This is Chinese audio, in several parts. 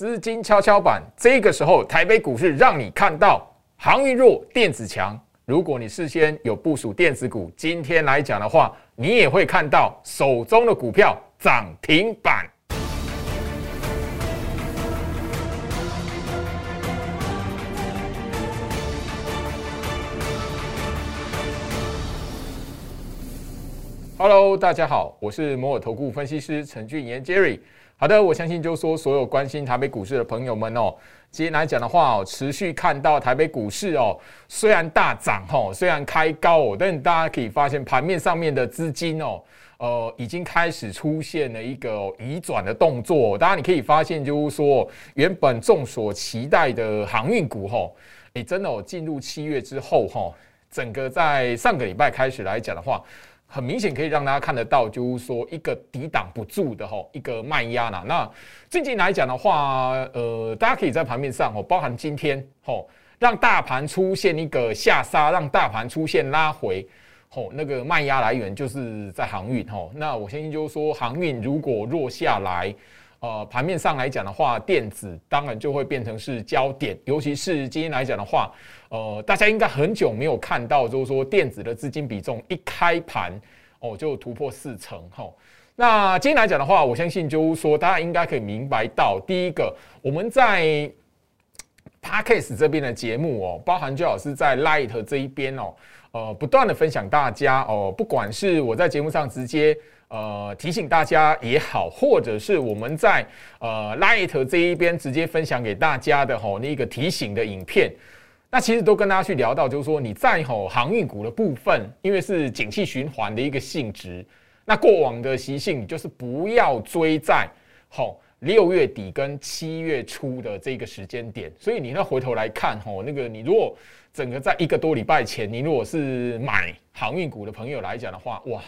资金跷跷板，这个时候台北股市让你看到航运弱，电子强。如果你事先有部署电子股，今天来讲的话，你也会看到手中的股票涨停板。Hello，大家好，我是摩尔投顾分析师陈俊言 Jerry。好的，我相信就是说所有关心台北股市的朋友们哦，今天来讲的话哦，持续看到台北股市哦，虽然大涨哦，虽然开高哦，但大家可以发现盘面上面的资金哦，呃，已经开始出现了一个移转的动作。当然你可以发现，就是说原本众所期待的航运股哈，诶，真的哦，进入七月之后哈，整个在上个礼拜开始来讲的话。很明显可以让大家看得到，就是说一个抵挡不住的吼，一个卖压啦。那最近来讲的话，呃，大家可以在盘面上哦，包含今天吼，让大盘出现一个下杀，让大盘出现拉回，吼，那个卖压来源就是在航运吼。那我相信就是说，航运如果弱下来。呃，盘面上来讲的话，电子当然就会变成是焦点，尤其是今天来讲的话，呃，大家应该很久没有看到，就是说电子的资金比重一开盘哦就突破四成哈。那今天来讲的话，我相信就是说大家应该可以明白到，第一个我们在 Parkes 这边的节目哦，包含最好是在 Light 这一边哦，呃，不断的分享大家哦，不管是我在节目上直接。呃，提醒大家也好，或者是我们在呃 Light 这一边直接分享给大家的吼那个提醒的影片，那其实都跟大家去聊到，就是说你在吼航运股的部分，因为是景气循环的一个性质，那过往的习性就是不要追在吼六月底跟七月初的这个时间点，所以你那回头来看吼那个你如果整个在一个多礼拜前，你如果是买航运股的朋友来讲的话，哇！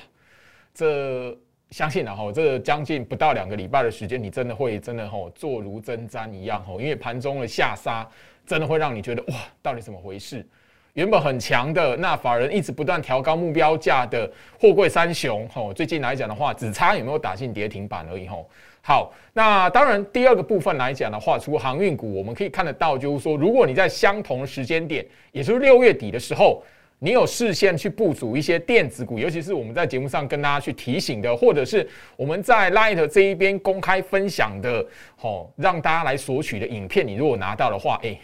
这相信了哈，这将近不到两个礼拜的时间，你真的会真的哈坐如针毡一样哈，因为盘中的下杀真的会让你觉得哇，到底怎么回事？原本很强的那法人一直不断调高目标价的货柜三雄哈，最近来讲的话，只差有没有打进跌停板而已哈。好，那当然第二个部分来讲的话，除了航运股，我们可以看得到，就是说如果你在相同的时间点，也就是六月底的时候。你有事先去部署一些电子股，尤其是我们在节目上跟大家去提醒的，或者是我们在 Light 这一边公开分享的，吼，让大家来索取的影片，你如果拿到的话，哎，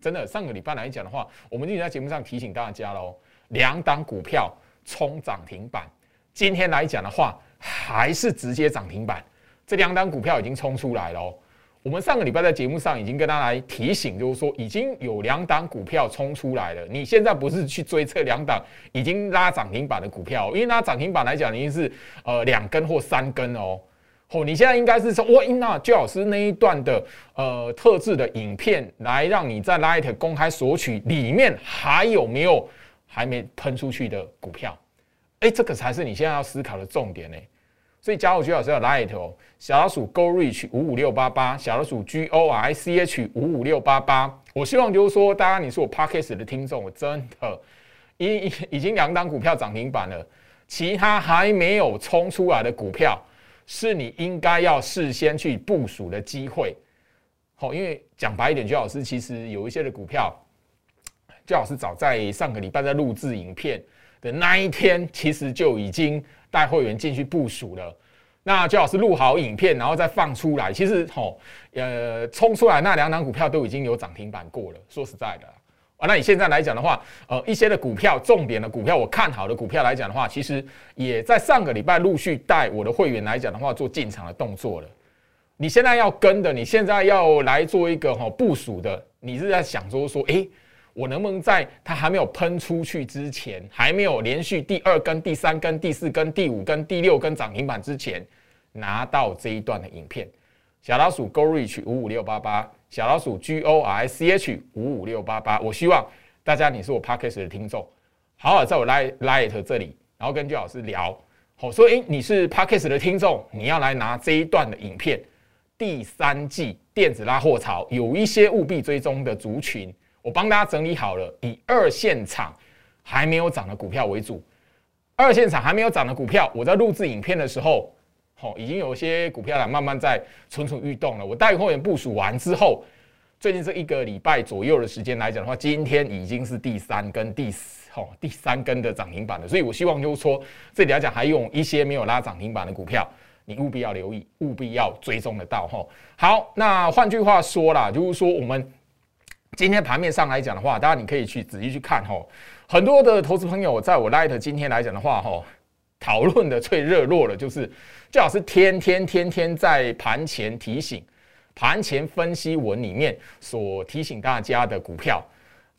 真的上个礼拜来讲的话，我们就在节目上提醒大家喽，两档股票冲涨停板，今天来讲的话，还是直接涨停板，这两档股票已经冲出来了。我们上个礼拜在节目上已经跟大家来提醒，就是说已经有两档股票冲出来了。你现在不是去追这两档已经拉涨停板的股票，因为拉涨停板来讲，已经是呃两根或三根哦。哦，你现在应该是说，哇，那最老师那一段的呃特制的影片，来让你在 Light 公开索取，里面还有没有还没喷出去的股票？哎，这个才是你现在要思考的重点呢。所以加入居老师的 Light 哦，小老鼠 Go Reach 五五六八八，小老鼠 G O R C H 五五六八八。我希望就是说，大家你是我 Podcast 的听众，我真的已已经两档股票涨停板了，其他还没有冲出来的股票，是你应该要事先去部署的机会。好，因为讲白一点，居老师其实有一些的股票，居老师早在上个礼拜在录制影片的那一天，其实就已经。带会员进去部署了，那最好是录好影片，然后再放出来。其实吼，呃，冲出来那两档股票都已经有涨停板过了。说实在的，啊，那你现在来讲的话，呃，一些的股票，重点的股票，我看好的股票来讲的话，其实也在上个礼拜陆续带我的会员来讲的话做进场的动作了。你现在要跟的，你现在要来做一个哈部署的，你是在想说说，哎。我能不能在它还没有喷出去之前，还没有连续第二根、第三根、第四根、第五根、第六根涨停板之前，拿到这一段的影片？小老鼠 Go Reach 五五六八八，小老鼠 G O R C H 五五六八八。我希望大家，你是我 Podcast 的听众，好好在我 Light 这里，然后跟居老师聊，好说，诶，你是 Podcast 的听众，你要来拿这一段的影片。第三季电子拉货潮，有一些务必追踪的族群。我帮大家整理好了，以二线厂还没有涨的股票为主。二线厂还没有涨的股票，我在录制影片的时候，好，已经有一些股票呢慢慢在蠢蠢欲动了。我带会员部署完之后，最近这一个礼拜左右的时间来讲的话，今天已经是第三根、第四、哦第三根的涨停板了。所以我希望就是说，这里来讲还有一些没有拉涨停板的股票，你务必要留意，务必要追踪得到。哈，好，那换句话说啦，就是说我们今天盘面上来讲的话，大家你可以去仔细去看。哦，很多的投资朋友在我 Light 今天来讲的话，哦。讨论的最热络的，就是最好是天天天天在盘前提醒、盘前分析文里面所提醒大家的股票。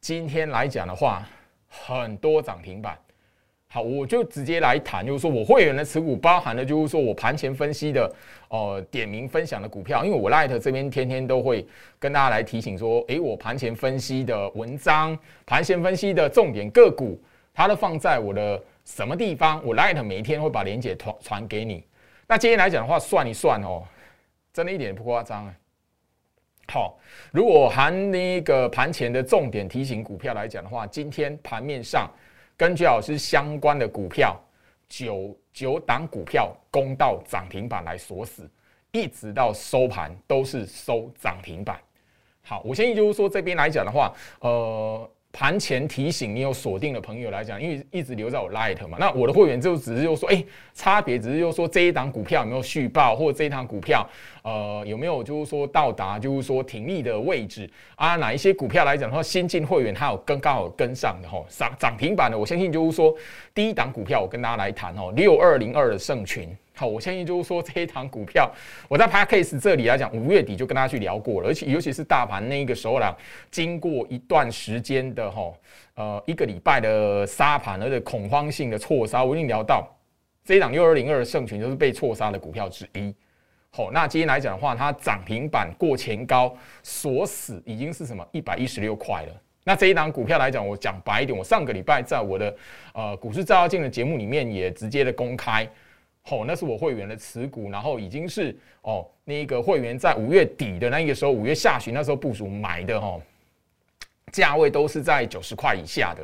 今天来讲的话，很多涨停板。好，我就直接来谈，就是说我会员的持股包含的，就是说我盘前分析的，哦，点名分享的股票。因为我 Light 这边天天都会跟大家来提醒说，诶，我盘前分析的文章、盘前分析的重点个股，它都放在我的。什么地方？我 Light 每一天会把链接传传给你。那今天来讲的话，算一算哦，真的一点也不夸张啊。好，如果含那个盘前的重点提醒股票来讲的话，今天盘面上跟居老师相关的股票九九档股票攻到涨停板来锁死，一直到收盘都是收涨停板。好，我建议就是说这边来讲的话，呃。盘前提醒你有锁定的朋友来讲，因为一直留在我 Light 嘛，那我的会员就只是就说，哎，差别只是就说这一档股票有没有续报，或者这一档股票，呃，有没有就是说到达就是说停利的位置啊？哪一些股票来讲的话，新进会员他有跟刚好跟上的哈，涨涨停板的，我相信就是说第一档股票，我跟大家来谈哦，六二零二的盛群。好，我相信就是说这一堂股票，我在 p a c k a s e 这里来讲，五月底就跟大家去聊过了，而且尤其是大盘那个时候啦，经过一段时间的哈，呃，一个礼拜的杀盘，而且恐慌性的错杀，我已经聊到这一档六二零二的盛群就是被错杀的股票之一。好，那今天来讲的话，它涨停板过前高锁死，已经是什么一百一十六块了。那这一档股票来讲，我讲白一点，我上个礼拜在我的呃股市照妖镜的节目里面也直接的公开。哦，那是我会员的持股，然后已经是哦，那个会员在五月底的那个时候，五月下旬那时候部署买的哦，价位都是在九十块以下的。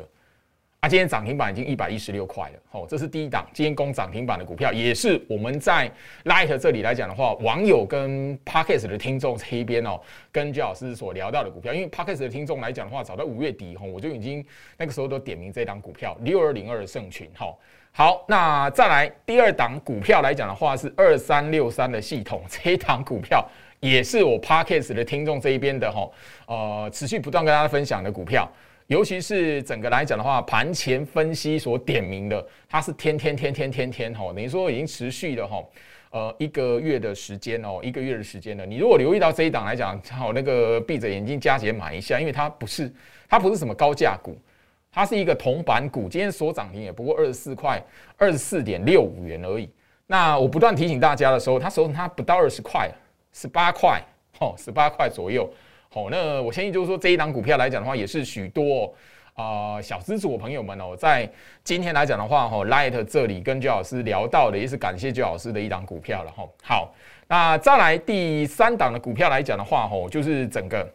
啊，今天涨停板已经一百一十六块了。哦，这是第一档今天攻涨停板的股票，也是我们在 Light 这里来讲的话，网友跟 Parkes 的听众这一边哦，跟焦老师所聊到的股票，因为 Parkes 的听众来讲的话，早在五月底哈，我就已经那个时候都点名这档股票六二零二的盛群哈。好，那再来第二档股票来讲的话，是二三六三的系统，这一档股票也是我 Parkes 的听众这一边的哈，呃，持续不断跟大家分享的股票，尤其是整个来讲的话，盘前分析所点名的，它是天天天天天天哈，等于说已经持续的哈，呃，一个月的时间哦，一个月的时间了。你如果留意到这一档来讲，好，那个闭着眼睛加减买一下，因为它不是，它不是什么高价股。它是一个铜板股，今天所涨停也不过二十四块二十四点六五元而已。那我不断提醒大家的时候，它收它不到二十块，十八块，哦，十八块左右。好，那我相信就是说这一档股票来讲的话，也是许多啊小资主的朋友们哦，在今天来讲的话，哈，Light 这里跟周老师聊到的，也是感谢周老师的一档股票了，哈。好，那再来第三档的股票来讲的话，哈，就是整个。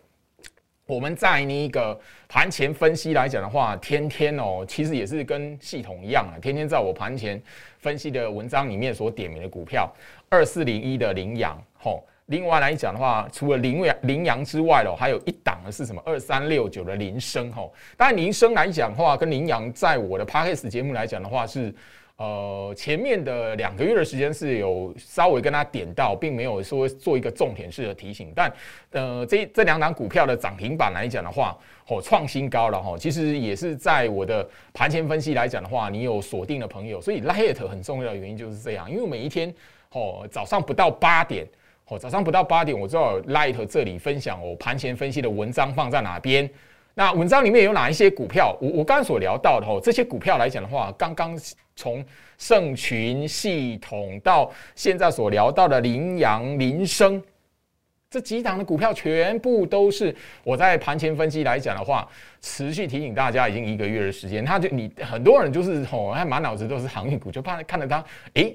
我们在那个盘前分析来讲的话，天天哦，其实也是跟系统一样啊，天天在我盘前分析的文章里面所点名的股票，二四零一的羚羊，吼，另外来讲的话，除了羚羊羚羊之外喽，还有一档的是什么？二三六九的铃声，吼，当然铃声来讲的话，跟羚羊在我的 p a d k a s 节目来讲的话是。呃，前面的两个月的时间是有稍微跟他点到，并没有说做一个重点式的提醒。但呃，这这两档股票的涨停板来讲的话，哦，创新高了哈。其实也是在我的盘前分析来讲的话，你有锁定的朋友，所以 Light 很重要的原因就是这样。因为每一天哦，早上不到八点，哦，早上不到八点，我知道 Light 这里分享我盘前分析的文章放在哪边。那文章里面有哪一些股票？我我刚刚所聊到的哦，这些股票来讲的话，刚刚从盛群系统到现在所聊到的羚羊、林生这几档的股票，全部都是我在盘前分析来讲的话，持续提醒大家已经一个月的时间。他就你很多人就是哦，还满脑子都是航运股，就怕看着它，诶，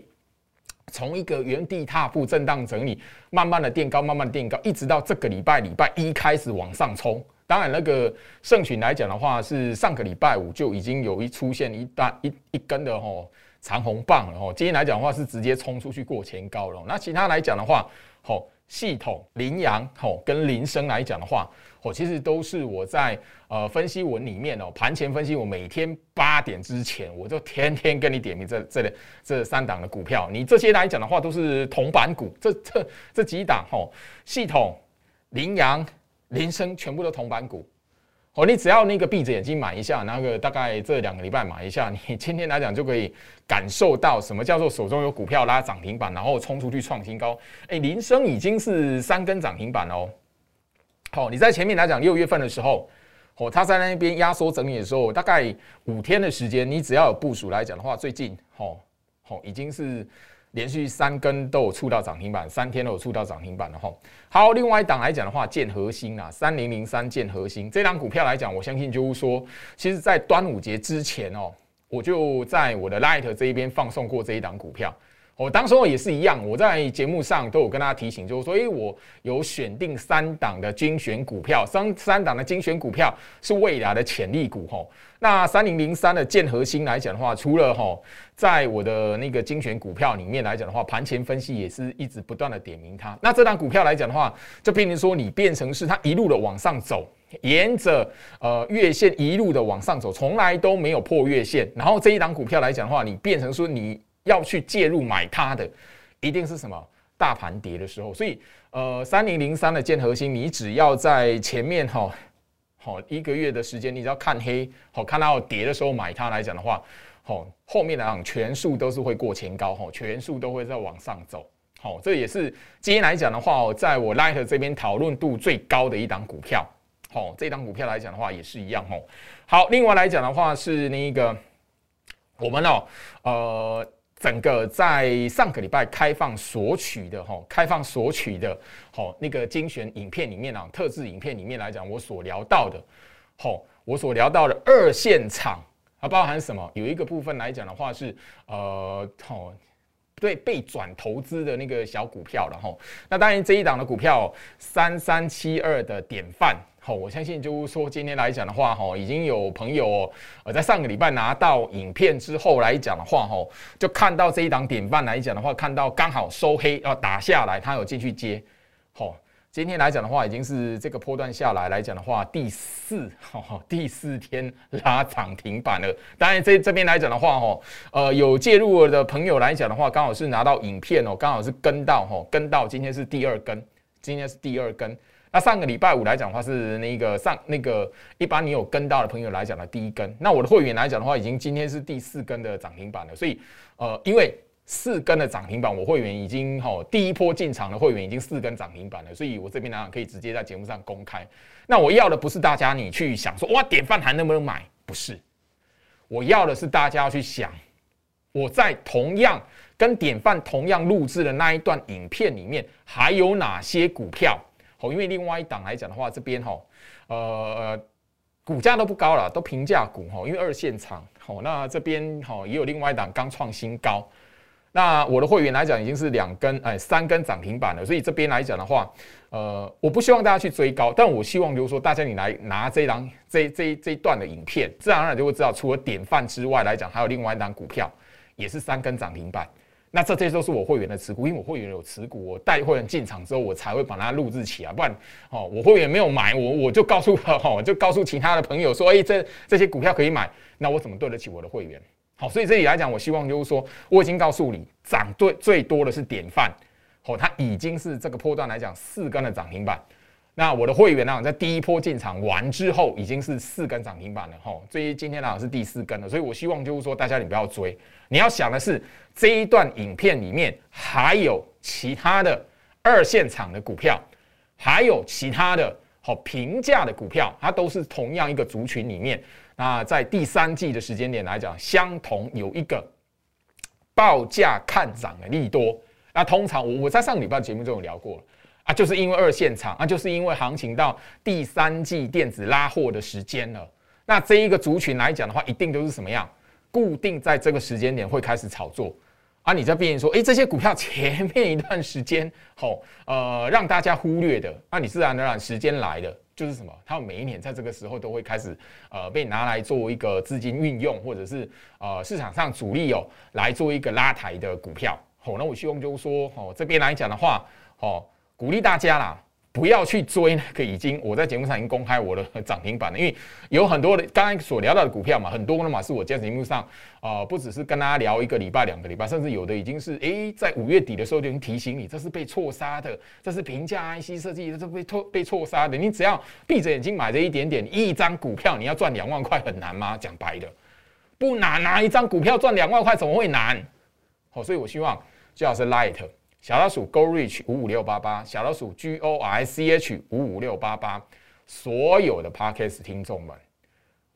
从一个原地踏步、震荡整理，慢慢的垫高，慢慢垫高，一直到这个礼拜礼拜一开始往上冲。当然，那个盛群来讲的话，是上个礼拜五就已经有一出现一大一一根的吼长红棒了吼。今天来讲的话是直接冲出去过前高了。那其他来讲的话，吼系统、羚羊吼跟铃声来讲的话，哦其实都是我在呃分析文里面哦盘前分析，我每天八点之前我就天天跟你点名这这这三档的股票。你这些来讲的话都是铜板股，这这这几档吼系统、羚羊、铃声全部都铜板股。哦，你只要那个闭着眼睛买一下，那个大概这两个礼拜买一下，你今天来讲就可以感受到什么叫做手中有股票拉涨停板，然后冲出去创新高。哎，林升已经是三根涨停板哦。好，你在前面来讲六月份的时候，哦，他在那边压缩整理的时候，大概五天的时间，你只要有部署来讲的话，最近，哦，哦，已经是。连续三根都有触到涨停板，三天都有触到涨停板的哈。好，另外一档来讲的话，建核心啊，三零零三建核心这档股票来讲，我相信就是说，其实在端午节之前哦，我就在我的 Light 这一边放送过这一档股票。我当时候也是一样，我在节目上都有跟大家提醒，就是说，哎，我有选定三档的精选股票，三三档的精选股票是未来的潜力股吼。那三零零三的建核心来讲的话，除了吼，在我的那个精选股票里面来讲的话，盘前分析也是一直不断的点名它。那这档股票来讲的话，就变成说你变成是它一路的往上走，沿着呃月线一路的往上走，从来都没有破月线。然后这一档股票来讲的话，你变成说你。要去介入买它的，一定是什么大盘跌的时候。所以，呃，三零零三的建核心，你只要在前面哈，好一个月的时间，你只要看黑，好看到跌的时候买它来讲的话，好后面来讲全数都是会过前高，哈，全数都会在往上走。好，这也是今天来讲的话，在我 Light 这边讨论度最高的一档股票。好，这档股票来讲的话也是一样。吼，好，另外来讲的话是那个我们哦，呃。整个在上个礼拜开放索取的哈，开放索取的，好那个精选影片里面啊，特制影片里面来讲，我所聊到的，好，我所聊到的二线厂，它包含什么？有一个部分来讲的话是，呃，好，对，被转投资的那个小股票了哈。那当然这一档的股票三三七二的典范。好，我相信就是说，今天来讲的话，哈，已经有朋友呃，在上个礼拜拿到影片之后来讲的话，哈，就看到这一档典范来讲的话，看到刚好收黑要打下来，他有进去接。好，今天来讲的话，已经是这个波段下来来讲的话，第四第四天拉涨停板了。当然，这这边来讲的话，哈，呃，有介入的朋友来讲的话，刚好是拿到影片哦，刚好是跟到哈，跟到今天是第二根，今天是第二根。那上个礼拜五来讲的话是那个上那个一般你有跟到的朋友来讲的第一根，那我的会员来讲的话，已经今天是第四根的涨停板了。所以呃，因为四根的涨停板，我会员已经哈第一波进场的会员已经四根涨停板了，所以我这边呢可以直接在节目上公开。那我要的不是大家你去想说哇典范还能不能买，不是，我要的是大家要去想，我在同样跟典范同样录制的那一段影片里面还有哪些股票。哦，因为另外一档来讲的话，这边哈，呃，股价都不高了，都平价股哈。因为二线厂，好，那这边哈也有另外一档刚创新高。那我的会员来讲，已经是两根哎三根涨停板了。所以这边来讲的话，呃，我不希望大家去追高，但我希望就是说，大家你来拿这档这这这一段的影片，自然而然就会知道，除了典范之外来讲，还有另外一档股票也是三根涨停板。那这些都是我会员的持股，因为我会员有持股，我带会员进场之后，我才会把它录制起来，不然哦，我会员没有买，我我就告诉他哈，就告诉其他的朋友说，哎，这这些股票可以买，那我怎么对得起我的会员？好，所以这里来讲，我希望就是说，我已经告诉你，涨最最多的是典范，哦，它已经是这个波段来讲四根的涨停板。那我的会员呢，在第一波进场完之后，已经是四根涨停板了哈。所以今天呢是第四根了，所以我希望就是说，大家你不要追，你要想的是这一段影片里面还有其他的二线厂的股票，还有其他的好平价的股票，它都是同样一个族群里面。那在第三季的时间点来讲，相同有一个报价看涨的利多。那通常我我在上礼拜节目中有聊过了。啊，就是因为二线厂，啊，就是因为行情到第三季电子拉货的时间了。那这一个族群来讲的话，一定都是什么样？固定在这个时间点会开始炒作。啊，你在变说，哎，这些股票前面一段时间，吼，呃，让大家忽略的，那你自然而然时间来的，就是什么？他们每一年在这个时候都会开始呃被拿来做一个资金运用，或者是呃市场上主力哦来做一个拉抬的股票。好，那我希望就是说，哦这边来讲的话，哦鼓励大家啦。不要去追那个已经我在节目上已经公开我的涨停板了，因为有很多的刚才所聊到的股票嘛，很多的嘛是我在节目上啊，不只是跟大家聊一个礼拜、两个礼拜，甚至有的已经是诶，在五月底的时候就已经提醒你，这是被错杀的，这是平价 IC 设计，这是被错被错杀的。你只要闭着眼睛买这一点点一张股票，你要赚两万块很难吗？讲白的，不难啊，一张股票赚两万块怎么会难？好，所以我希望最好是 Light。小老鼠 Go Reach 五五六八八，小老鼠 G O R C H 五五六八八，所有的 Podcast 听众们，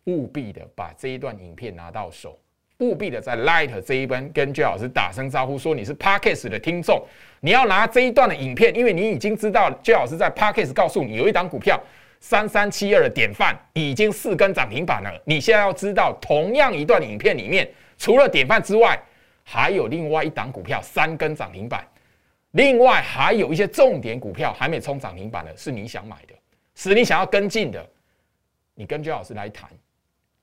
务必的把这一段影片拿到手，务必的在 Light 这一边跟 J 老师打声招呼，说你是 Podcast 的听众，你要拿这一段的影片，因为你已经知道 J 老师在 Podcast 告诉你有一档股票三三七二的典范已经四根涨停板了，你现在要知道，同样一段影片里面，除了典范之外，还有另外一档股票三根涨停板。另外还有一些重点股票还没冲涨停板的，是你想买的，是你想要跟进的，你跟周老师来谈，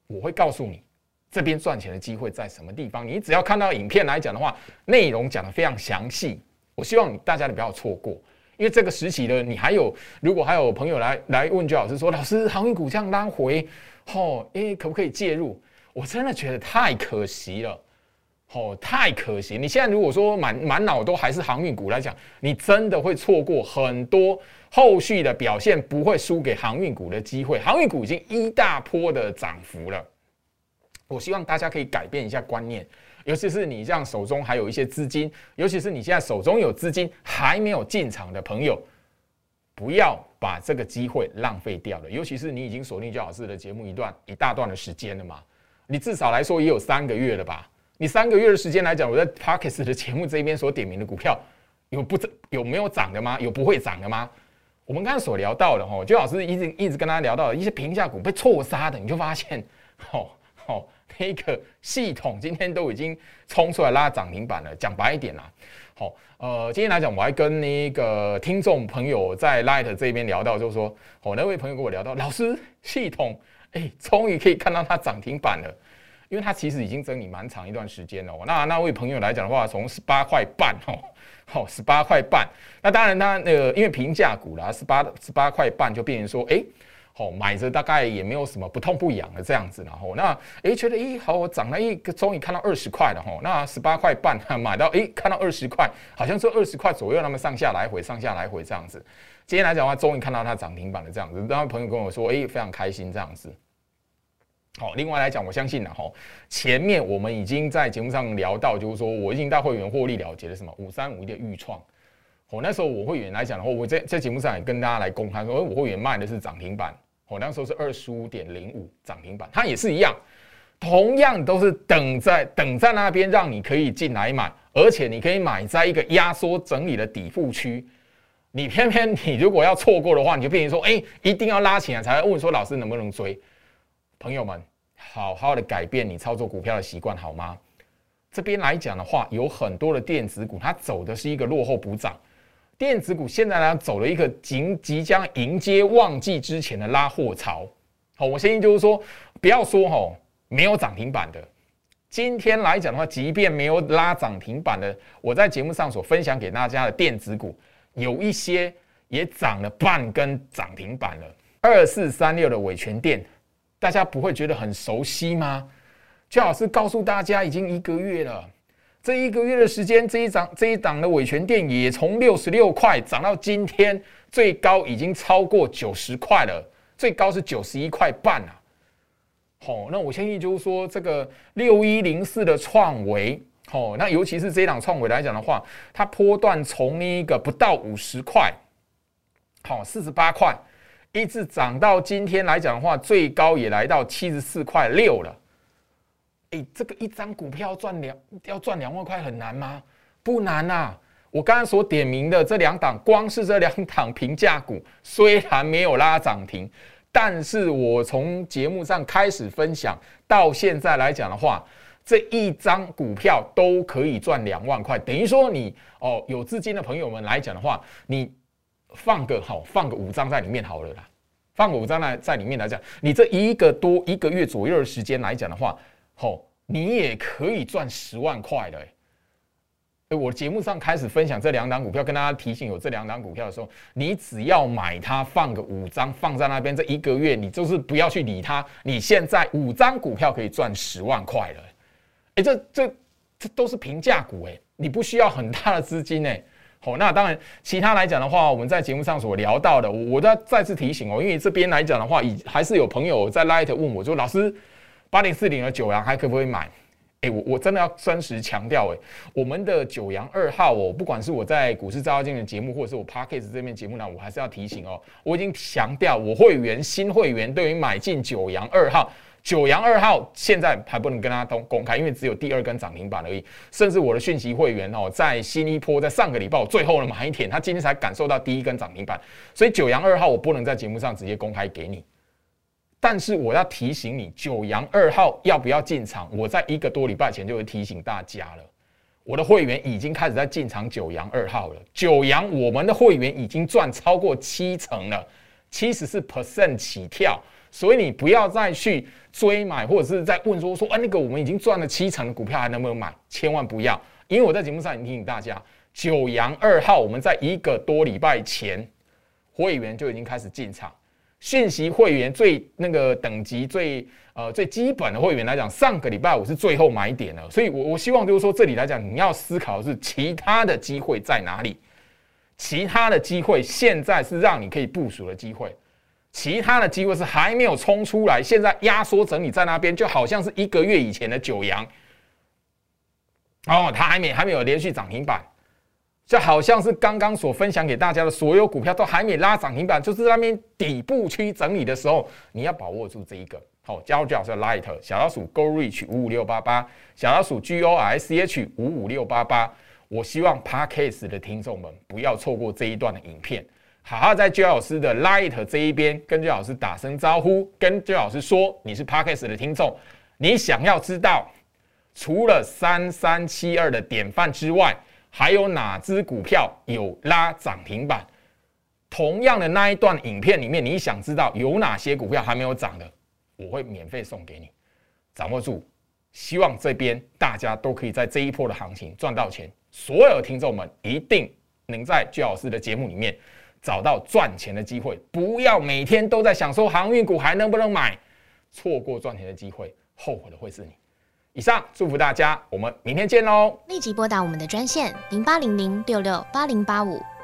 我会告诉你这边赚钱的机会在什么地方。你只要看到影片来讲的话，内容讲的非常详细，我希望大家你不要错过，因为这个时期的你还有，如果还有朋友来来问周老师说，老师航运股这样拉回，吼，诶，可不可以介入？我真的觉得太可惜了。哦，太可惜！你现在如果说满满脑都还是航运股来讲，你真的会错过很多后续的表现，不会输给航运股的机会。航运股已经一大波的涨幅了，我希望大家可以改变一下观念，尤其是你这样手中还有一些资金，尤其是你现在手中有资金还没有进场的朋友，不要把这个机会浪费掉了。尤其是你已经锁定焦老师的节目一段一大段的时间了嘛，你至少来说也有三个月了吧？你三个月的时间来讲，我在 Parkes 的节目这边所点名的股票，有不涨有没有涨的吗？有不会涨的吗？我们刚刚所聊到的，哦，就老师一直一直跟大家聊到一些平价股被错杀的，你就发现，哦哦，那个系统今天都已经冲出来拉涨停板了。讲白一点啦，好，呃，今天来讲，我还跟那个听众朋友在 Light 这边聊到，就是说，哦，那位朋友跟我聊到，老师系统，哎，终于可以看到它涨停板了。因为它其实已经整理蛮长一段时间了。那那位朋友来讲的话，从十八块半哦，好十八块半。那当然，它那个因为平价股啦，十八十八块半就变成说，哎，好买着大概也没有什么不痛不痒的这样子。然后那哎觉得哎好，我涨了一个，终于看到二十块了哈。那十八块半 买到哎看到二十块，好像是二十块左右，那么上下来回上下来回这样子。今天来讲的话，终于看到它涨停板的这样子。然后朋友跟我说，哎非常开心这样子。好，另外来讲，我相信呢，哈，前面我们已经在节目上聊到，就是说我已经带会员获利了结了什么五三五一的预创。哦，那时候我会员来讲的话，我在在节目上也跟大家来公开说，我会员卖的是涨停板。哦，那时候是二十五点零五涨停板，它也是一样，同样都是等在等在那边让你可以进来买，而且你可以买在一个压缩整理的底部区。你偏偏你如果要错过的话，你就变成说，哎，一定要拉起来才会问说老师能不能追。朋友们，好好的改变你操作股票的习惯好吗？这边来讲的话，有很多的电子股，它走的是一个落后补涨。电子股现在呢，走了一个即即将迎接旺季之前的拉货潮。好，我相信就是说，不要说哈，没有涨停板的。今天来讲的话，即便没有拉涨停板的，我在节目上所分享给大家的电子股，有一些也涨了半根涨停板了。二四三六的伟权电。大家不会觉得很熟悉吗？就老师告诉大家，已经一个月了。这一个月的时间，这一涨这一档的尾权店也从六十六块涨到今天最高已经超过九十块了，最高是九十一块半啊。好，那我相信就是说，这个六一零四的创维，好，那尤其是这一档创维来讲的话，它波段从那个不到五十块，好，四十八块。一直涨到今天来讲的话，最高也来到七十四块六了。哎，这个一张股票赚两要赚两万块很难吗？不难啊！我刚刚所点名的这两档，光是这两档平价股，虽然没有拉涨停，但是我从节目上开始分享到现在来讲的话，这一张股票都可以赚两万块。等于说你哦，有资金的朋友们来讲的话，你。放个好，放个五张在里面好了啦。放个五张来在里面来讲，你这一个多一个月左右的时间来讲的话，吼，你也可以赚十万块的。哎，我节目上开始分享这两档股票，跟大家提醒有这两档股票的时候，你只要买它，放个五张放在那边，这一个月你就是不要去理它。你现在五张股票可以赚十万块了。哎，这这这都是平价股哎，你不需要很大的资金哎。好，那当然，其他来讲的话，我们在节目上所聊到的，我再再次提醒哦，因为这边来讲的话，已还是有朋友在 Light 问我，说老师，八零四零的九阳还可不可以买？哎，我我真的要真实强调，哎，我们的九阳二号哦，不管是我在股市招金的节目，或者是我 Parkes 这边节目呢，我还是要提醒哦，我已经强调，我会员新会员对于买进九阳二号。九阳二号现在还不能跟大家公公开，因为只有第二根涨停板而已。甚至我的讯息会员哦，在新一波，在上个礼拜我最后的买一天，他今天才感受到第一根涨停板。所以九阳二号我不能在节目上直接公开给你，但是我要提醒你，九阳二号要不要进场？我在一个多礼拜前就会提醒大家了。我的会员已经开始在进场九阳二号了。九阳我们的会员已经赚超过七成了，七十四 percent 起跳。所以你不要再去追买，或者是在问说说，哎，那个我们已经赚了七成的股票还能不能买？千万不要，因为我在节目上已经提醒大家，九阳二号我们在一个多礼拜前，会员就已经开始进场，讯息会员最那个等级最呃最基本的会员来讲，上个礼拜五是最后买点了。所以我我希望就是说，这里来讲，你要思考的是其他的机会在哪里，其他的机会现在是让你可以部署的机会。其他的机会是还没有冲出来，现在压缩整理在那边，就好像是一个月以前的九阳，哦，它还没还没有连续涨停板，就好像是刚刚所分享给大家的所有股票都还没拉涨停板，就是那边底部区整理的时候，你要把握住这一个。好，加入最好是 Light 小老鼠 Go Reach 五五六八八，小老鼠 G O R C H 五五六八八。我希望 Parkcase 的听众们不要错过这一段的影片。好好在周老师的 Light 这一边跟周老师打声招呼，跟周老师说你是 Parkes 的听众，你想要知道除了三三七二的典范之外，还有哪只股票有拉涨停板？同样的那一段影片里面，你想知道有哪些股票还没有涨的，我会免费送给你。掌握住，希望这边大家都可以在这一波的行情赚到钱。所有听众们一定能在周老师的节目里面。找到赚钱的机会，不要每天都在想说航运股还能不能买，错过赚钱的机会，后悔的会是你。以上祝福大家，我们明天见喽！立即拨打我们的专线零八零零六六八零八五